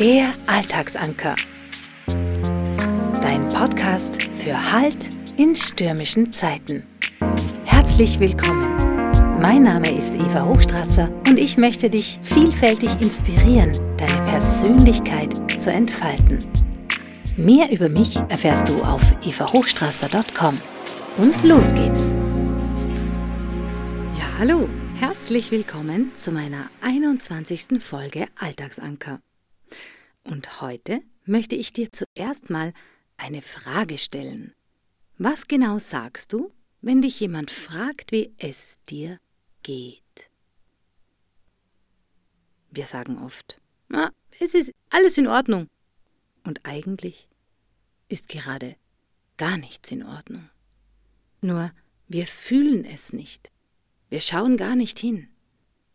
Der Alltagsanker. Dein Podcast für Halt in stürmischen Zeiten. Herzlich willkommen. Mein Name ist Eva Hochstrasser und ich möchte dich vielfältig inspirieren, deine Persönlichkeit zu entfalten. Mehr über mich erfährst du auf evahochstrasser.com. Und los geht's. Ja, hallo. Herzlich willkommen zu meiner 21. Folge Alltagsanker. Und heute möchte ich dir zuerst mal eine Frage stellen. Was genau sagst du, wenn dich jemand fragt, wie es dir geht? Wir sagen oft, na, es ist alles in Ordnung. Und eigentlich ist gerade gar nichts in Ordnung. Nur wir fühlen es nicht. Wir schauen gar nicht hin.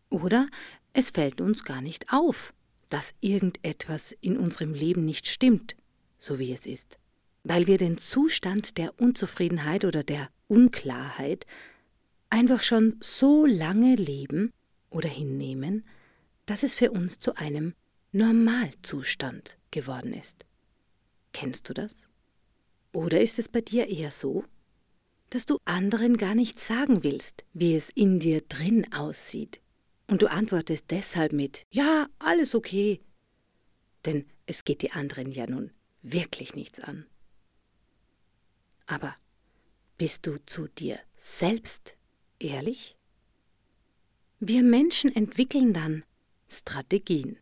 Oder es fällt uns gar nicht auf, dass irgendetwas in unserem Leben nicht stimmt, so wie es ist, weil wir den Zustand der Unzufriedenheit oder der Unklarheit einfach schon so lange leben oder hinnehmen, dass es für uns zu einem Normalzustand geworden ist. Kennst du das? Oder ist es bei dir eher so, dass du anderen gar nicht sagen willst, wie es in dir drin aussieht. Und du antwortest deshalb mit Ja, alles okay. Denn es geht die anderen ja nun wirklich nichts an. Aber bist du zu dir selbst ehrlich? Wir Menschen entwickeln dann Strategien.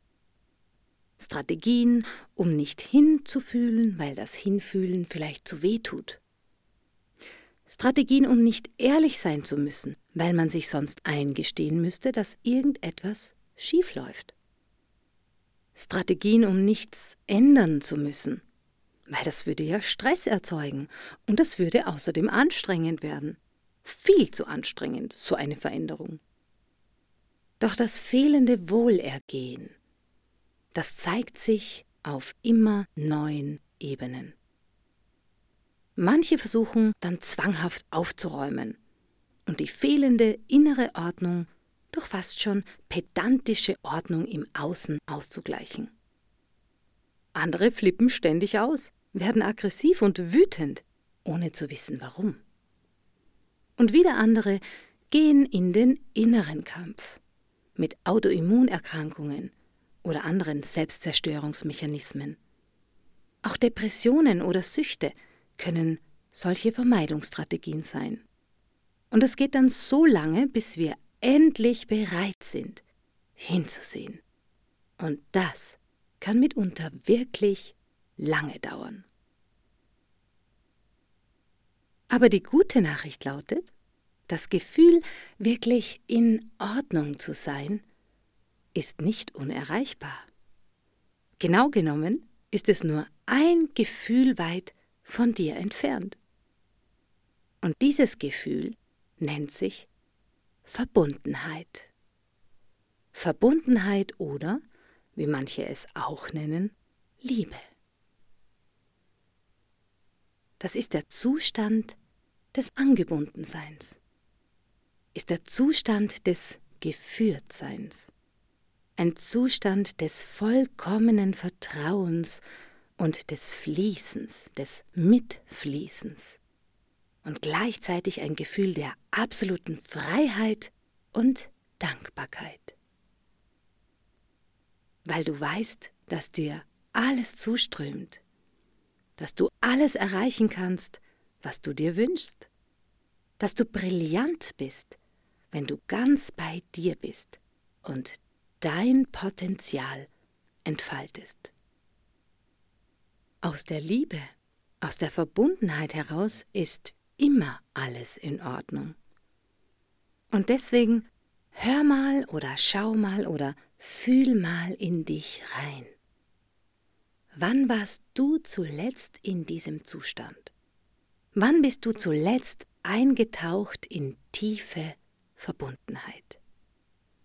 Strategien, um nicht hinzufühlen, weil das Hinfühlen vielleicht zu weh tut. Strategien, um nicht ehrlich sein zu müssen, weil man sich sonst eingestehen müsste, dass irgendetwas schiefläuft. Strategien, um nichts ändern zu müssen, weil das würde ja Stress erzeugen und das würde außerdem anstrengend werden. Viel zu anstrengend, so eine Veränderung. Doch das fehlende Wohlergehen, das zeigt sich auf immer neuen Ebenen. Manche versuchen dann zwanghaft aufzuräumen und die fehlende innere Ordnung durch fast schon pedantische Ordnung im Außen auszugleichen. Andere flippen ständig aus, werden aggressiv und wütend, ohne zu wissen warum. Und wieder andere gehen in den inneren Kampf mit Autoimmunerkrankungen oder anderen Selbstzerstörungsmechanismen. Auch Depressionen oder Süchte können solche Vermeidungsstrategien sein. Und es geht dann so lange, bis wir endlich bereit sind, hinzusehen. Und das kann mitunter wirklich lange dauern. Aber die gute Nachricht lautet, das Gefühl, wirklich in Ordnung zu sein, ist nicht unerreichbar. Genau genommen ist es nur ein Gefühl weit von dir entfernt. Und dieses Gefühl nennt sich Verbundenheit. Verbundenheit oder, wie manche es auch nennen, Liebe. Das ist der Zustand des Angebundenseins, ist der Zustand des Geführtseins, ein Zustand des vollkommenen Vertrauens und des Fließens, des Mitfließens und gleichzeitig ein Gefühl der absoluten Freiheit und Dankbarkeit. Weil du weißt, dass dir alles zuströmt, dass du alles erreichen kannst, was du dir wünschst, dass du brillant bist, wenn du ganz bei dir bist und dein Potenzial entfaltest. Aus der Liebe, aus der Verbundenheit heraus ist immer alles in Ordnung. Und deswegen hör mal oder schau mal oder fühl mal in dich rein. Wann warst du zuletzt in diesem Zustand? Wann bist du zuletzt eingetaucht in tiefe Verbundenheit?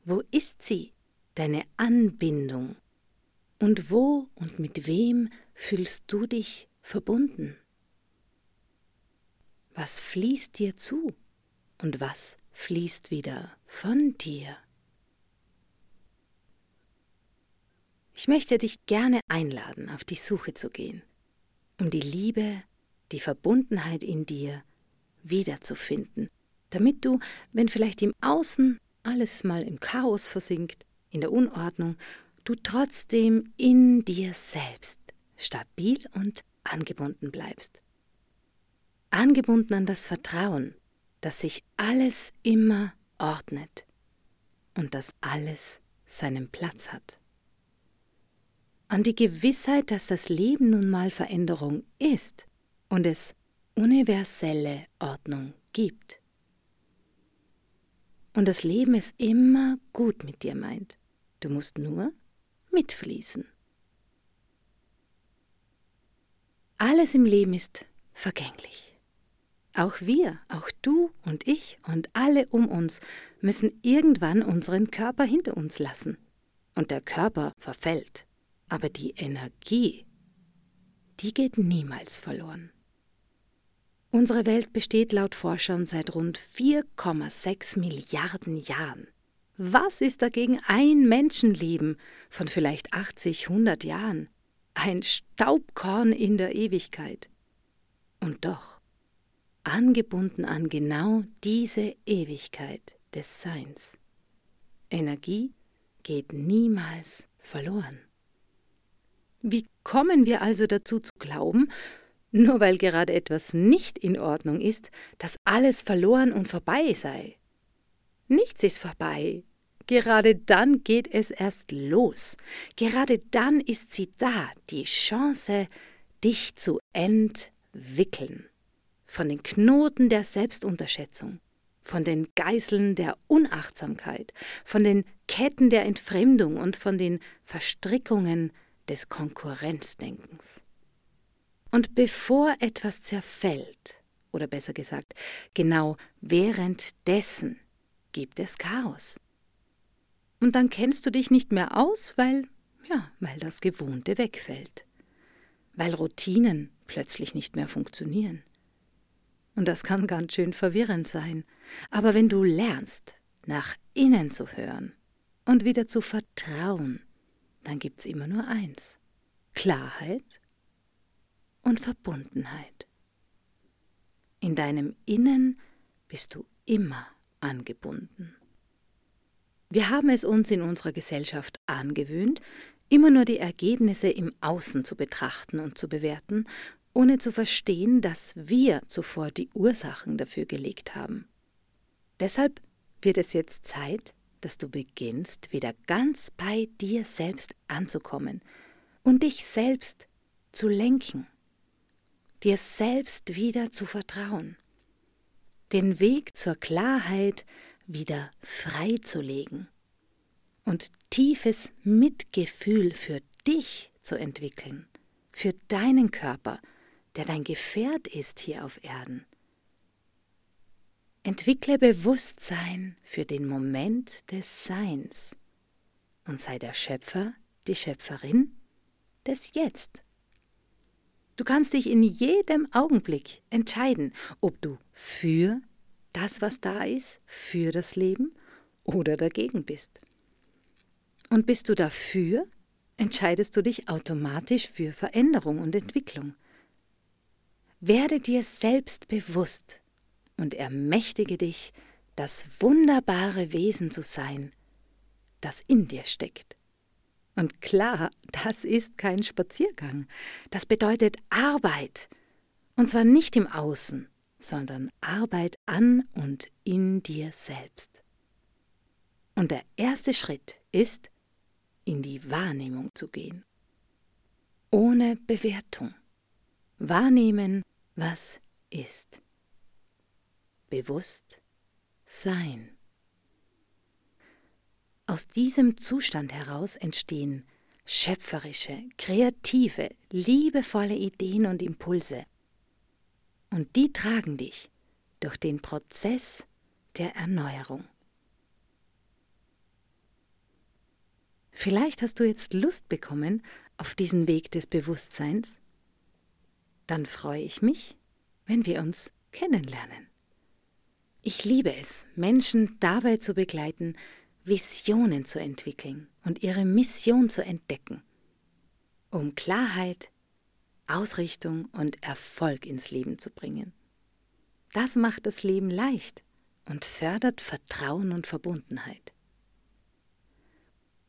Wo ist sie, deine Anbindung? Und wo und mit wem fühlst du dich verbunden? Was fließt dir zu und was fließt wieder von dir? Ich möchte dich gerne einladen, auf die Suche zu gehen, um die Liebe, die Verbundenheit in dir wiederzufinden, damit du, wenn vielleicht im Außen alles mal im Chaos versinkt, in der Unordnung, du trotzdem in dir selbst stabil und angebunden bleibst. Angebunden an das Vertrauen, dass sich alles immer ordnet und dass alles seinen Platz hat. An die Gewissheit, dass das Leben nun mal Veränderung ist und es universelle Ordnung gibt. Und das Leben es immer gut mit dir meint. Du musst nur mitfließen. Alles im Leben ist vergänglich. Auch wir, auch du und ich und alle um uns müssen irgendwann unseren Körper hinter uns lassen. Und der Körper verfällt, aber die Energie, die geht niemals verloren. Unsere Welt besteht laut Forschern seit rund 4,6 Milliarden Jahren. Was ist dagegen ein Menschenleben von vielleicht 80, 100 Jahren? Ein Staubkorn in der Ewigkeit. Und doch, angebunden an genau diese Ewigkeit des Seins. Energie geht niemals verloren. Wie kommen wir also dazu zu glauben, nur weil gerade etwas nicht in Ordnung ist, dass alles verloren und vorbei sei. Nichts ist vorbei. Gerade dann geht es erst los. Gerade dann ist sie da, die Chance, dich zu entwickeln. Von den Knoten der Selbstunterschätzung, von den Geißeln der Unachtsamkeit, von den Ketten der Entfremdung und von den Verstrickungen des Konkurrenzdenkens. Und bevor etwas zerfällt, oder besser gesagt, genau währenddessen gibt es Chaos. Und dann kennst du dich nicht mehr aus, weil, ja, weil das Gewohnte wegfällt. Weil Routinen plötzlich nicht mehr funktionieren. Und das kann ganz schön verwirrend sein. Aber wenn du lernst, nach innen zu hören und wieder zu vertrauen, dann gibt's immer nur eins. Klarheit und Verbundenheit. In deinem Innen bist du immer angebunden. Wir haben es uns in unserer Gesellschaft angewöhnt, immer nur die Ergebnisse im Außen zu betrachten und zu bewerten, ohne zu verstehen, dass wir zuvor die Ursachen dafür gelegt haben. Deshalb wird es jetzt Zeit, dass du beginnst, wieder ganz bei dir selbst anzukommen und dich selbst zu lenken dir selbst wieder zu vertrauen, den Weg zur Klarheit wieder freizulegen und tiefes Mitgefühl für dich zu entwickeln, für deinen Körper, der dein Gefährt ist hier auf Erden. Entwickle Bewusstsein für den Moment des Seins und sei der Schöpfer, die Schöpferin des Jetzt. Du kannst dich in jedem Augenblick entscheiden, ob du für das, was da ist, für das Leben oder dagegen bist. Und bist du dafür, entscheidest du dich automatisch für Veränderung und Entwicklung. Werde dir selbst bewusst und ermächtige dich, das wunderbare Wesen zu sein, das in dir steckt. Und klar, das ist kein Spaziergang. Das bedeutet Arbeit. Und zwar nicht im Außen, sondern Arbeit an und in dir selbst. Und der erste Schritt ist, in die Wahrnehmung zu gehen. Ohne Bewertung. Wahrnehmen, was ist. Bewusst sein. Aus diesem Zustand heraus entstehen schöpferische, kreative, liebevolle Ideen und Impulse. Und die tragen dich durch den Prozess der Erneuerung. Vielleicht hast du jetzt Lust bekommen auf diesen Weg des Bewusstseins. Dann freue ich mich, wenn wir uns kennenlernen. Ich liebe es, Menschen dabei zu begleiten, Visionen zu entwickeln und ihre Mission zu entdecken um Klarheit, Ausrichtung und Erfolg ins Leben zu bringen. Das macht das Leben leicht und fördert Vertrauen und Verbundenheit.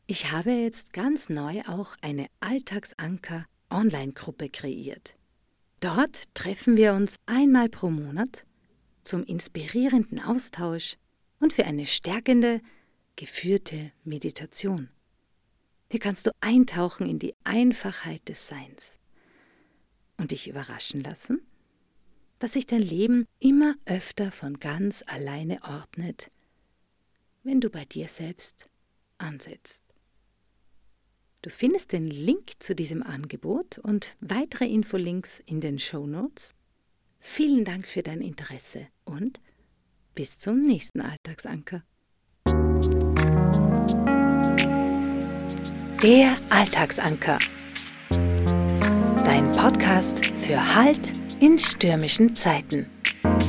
Ich habe jetzt ganz neu auch eine Alltagsanker Online-Gruppe kreiert. Dort treffen wir uns einmal pro Monat zum inspirierenden Austausch und für eine stärkende, geführte Meditation. Hier kannst du eintauchen in die Einfachheit des Seins und dich überraschen lassen, dass sich dein Leben immer öfter von ganz alleine ordnet, wenn du bei dir selbst ansetzt. Du findest den Link zu diesem Angebot und weitere Infolinks in den Show Notes. Vielen Dank für dein Interesse und bis zum nächsten Alltagsanker. Der Alltagsanker. Dein Podcast für Halt in stürmischen Zeiten.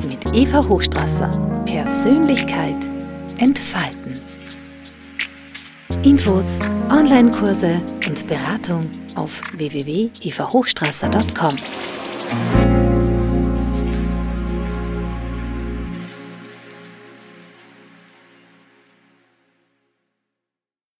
Mit Eva Hochstrasser. Persönlichkeit entfalten. Infos, Online-Kurse und Beratung auf www.evahochstrasser.com.